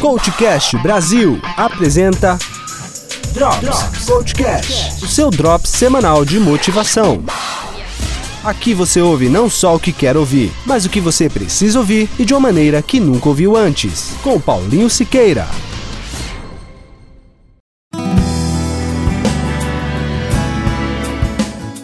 Coachcast Brasil apresenta Drops, Coachcast, o seu drops semanal de motivação. Aqui você ouve não só o que quer ouvir, mas o que você precisa ouvir e de uma maneira que nunca ouviu antes. Com Paulinho Siqueira.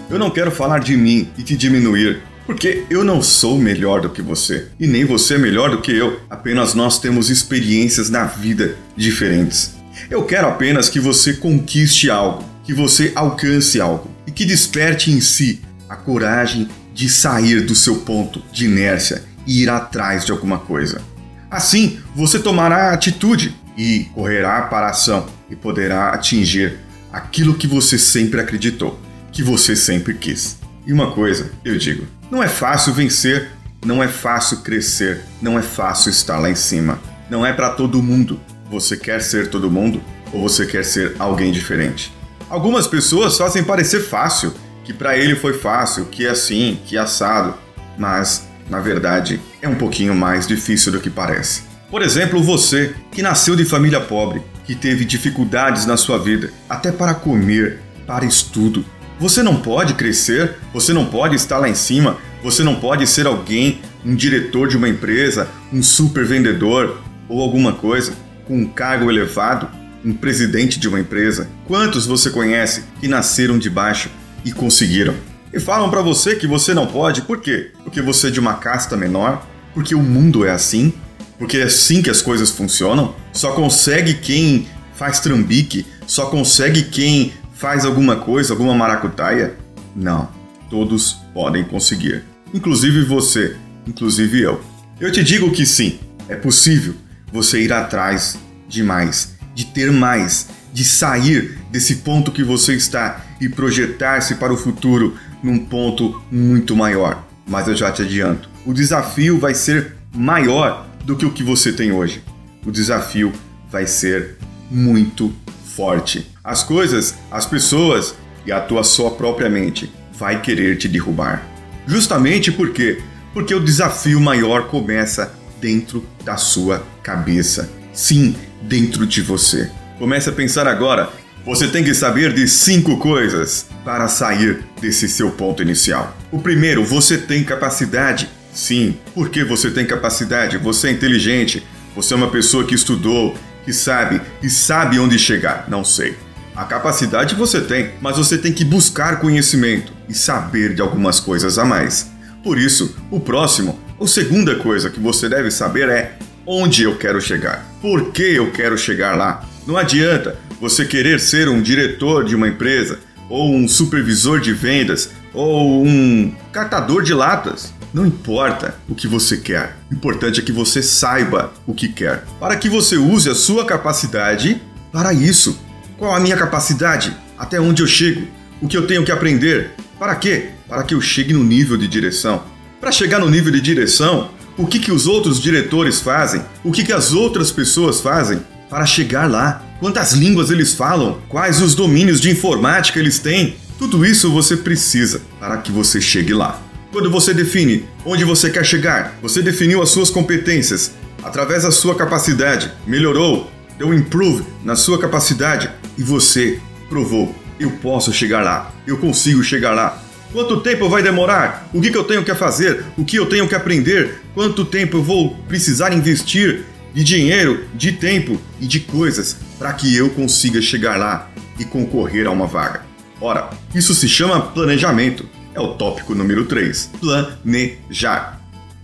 Eu não quero falar de mim e te diminuir, porque eu não sou melhor do que você e nem você é melhor do que eu. Apenas nós temos experiências na vida diferentes. Eu quero apenas que você conquiste algo, que você alcance algo e que desperte em si a coragem de sair do seu ponto de inércia e ir atrás de alguma coisa. Assim, você tomará atitude e correrá para a ação e poderá atingir aquilo que você sempre acreditou que você sempre quis. E uma coisa, eu digo, não é fácil vencer, não é fácil crescer, não é fácil estar lá em cima. Não é para todo mundo. Você quer ser todo mundo ou você quer ser alguém diferente? Algumas pessoas fazem parecer fácil, que para ele foi fácil, que é assim, que é assado, mas na verdade é um pouquinho mais difícil do que parece. Por exemplo, você que nasceu de família pobre, que teve dificuldades na sua vida, até para comer, para estudo, você não pode crescer, você não pode estar lá em cima, você não pode ser alguém, um diretor de uma empresa, um super vendedor ou alguma coisa com um cargo elevado, um presidente de uma empresa. Quantos você conhece que nasceram de baixo e conseguiram? E falam para você que você não pode, por quê? Porque você é de uma casta menor, porque o mundo é assim, porque é assim que as coisas funcionam. Só consegue quem faz trambique, só consegue quem faz alguma coisa, alguma maracutaia? Não, todos podem conseguir. Inclusive você, inclusive eu. Eu te digo que sim, é possível você ir atrás de mais, de ter mais, de sair desse ponto que você está e projetar-se para o futuro num ponto muito maior. Mas eu já te adianto, o desafio vai ser maior do que o que você tem hoje. O desafio vai ser muito forte. As coisas, as pessoas e a tua sua própria mente vai querer te derrubar. Justamente por quê? Porque o desafio maior começa dentro da sua cabeça. Sim, dentro de você. Comece a pensar agora. Você tem que saber de cinco coisas para sair desse seu ponto inicial. O primeiro, você tem capacidade. Sim, porque você tem capacidade, você é inteligente, você é uma pessoa que estudou, que sabe e sabe onde chegar. Não sei. A capacidade você tem, mas você tem que buscar conhecimento e saber de algumas coisas a mais. Por isso, o próximo, a segunda coisa que você deve saber é onde eu quero chegar. Por que eu quero chegar lá? Não adianta você querer ser um diretor de uma empresa, ou um supervisor de vendas, ou um catador de latas. Não importa o que você quer, o importante é que você saiba o que quer, para que você use a sua capacidade para isso. Qual a minha capacidade? Até onde eu chego? O que eu tenho que aprender? Para quê? Para que eu chegue no nível de direção. Para chegar no nível de direção, o que, que os outros diretores fazem? O que, que as outras pessoas fazem para chegar lá? Quantas línguas eles falam? Quais os domínios de informática eles têm? Tudo isso você precisa para que você chegue lá. Quando você define onde você quer chegar, você definiu as suas competências através da sua capacidade, melhorou, deu improve na sua capacidade e você provou: eu posso chegar lá, eu consigo chegar lá. Quanto tempo vai demorar? O que, eu tenho que fazer? O que eu tenho que aprender? Quanto tempo eu vou precisar investir de dinheiro, de tempo e de coisas para que eu consiga chegar lá e concorrer a uma vaga? Ora, isso se chama planejamento é o tópico número 3. Planejar.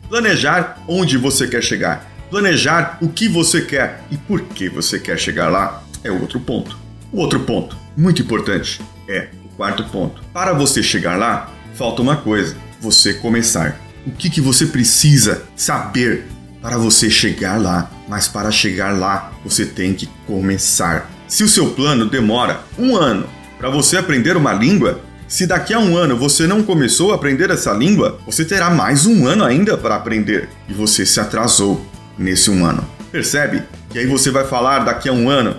Planejar onde você quer chegar. Planejar o que você quer e por que você quer chegar lá é outro ponto. O outro ponto, muito importante, é o quarto ponto. Para você chegar lá, falta uma coisa: você começar. O que, que você precisa saber para você chegar lá? Mas para chegar lá, você tem que começar. Se o seu plano demora um ano para você aprender uma língua, se daqui a um ano você não começou a aprender essa língua, você terá mais um ano ainda para aprender e você se atrasou nesse um ano. Percebe? Que aí você vai falar daqui a um ano: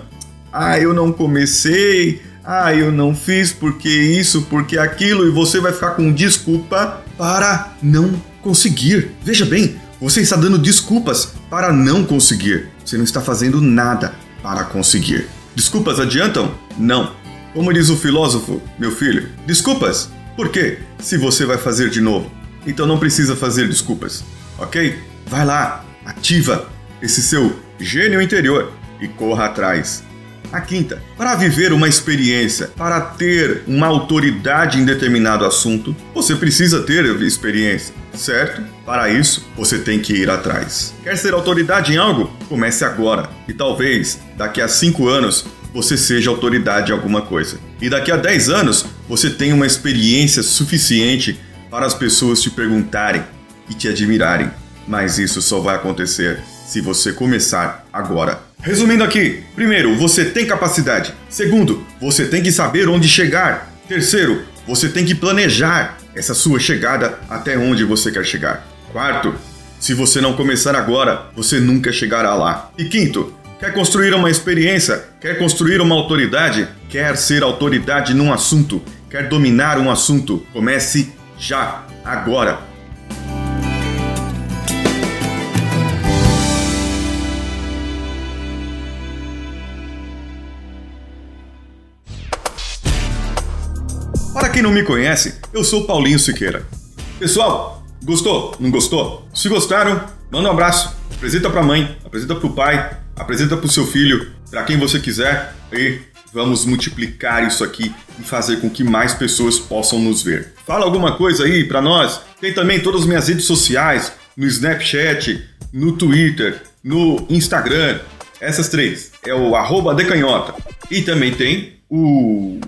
Ah, eu não comecei, ah, eu não fiz porque isso, porque aquilo, e você vai ficar com desculpa para não conseguir. Veja bem, você está dando desculpas para não conseguir. Você não está fazendo nada para conseguir. Desculpas adiantam? Não. Como diz o filósofo, meu filho, desculpas. Por quê? Se você vai fazer de novo. Então não precisa fazer desculpas, ok? Vai lá, ativa esse seu gênio interior e corra atrás. A quinta, para viver uma experiência, para ter uma autoridade em determinado assunto, você precisa ter experiência, certo? Para isso, você tem que ir atrás. Quer ser autoridade em algo? Comece agora. E talvez, daqui a cinco anos, você seja autoridade em alguma coisa. E daqui a 10 anos, você tenha uma experiência suficiente para as pessoas te perguntarem e te admirarem. Mas isso só vai acontecer se você começar agora. Resumindo aqui: primeiro, você tem capacidade. Segundo, você tem que saber onde chegar. Terceiro, você tem que planejar essa sua chegada até onde você quer chegar. Quarto, se você não começar agora, você nunca chegará lá. E quinto, quer construir uma experiência, quer construir uma autoridade, quer ser autoridade num assunto, quer dominar um assunto, comece já, agora. Quem não me conhece, eu sou Paulinho Siqueira. Pessoal, gostou? Não gostou? Se gostaram, manda um abraço, apresenta para a mãe, apresenta para o pai, apresenta para o seu filho, para quem você quiser e vamos multiplicar isso aqui e fazer com que mais pessoas possam nos ver. Fala alguma coisa aí para nós. Tem também todas as minhas redes sociais, no Snapchat, no Twitter, no Instagram. Essas três. É o arroba decanhota. E também tem o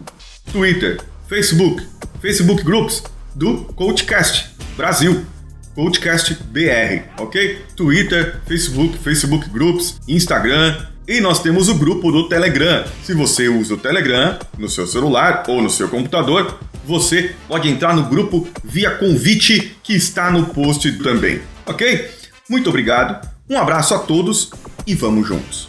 Twitter, Facebook, Facebook Groups do Coachcast Brasil. Coachcast BR, ok? Twitter, Facebook, Facebook Groups, Instagram e nós temos o grupo do Telegram. Se você usa o Telegram no seu celular ou no seu computador, você pode entrar no grupo via convite que está no post também, ok? Muito obrigado, um abraço a todos e vamos juntos.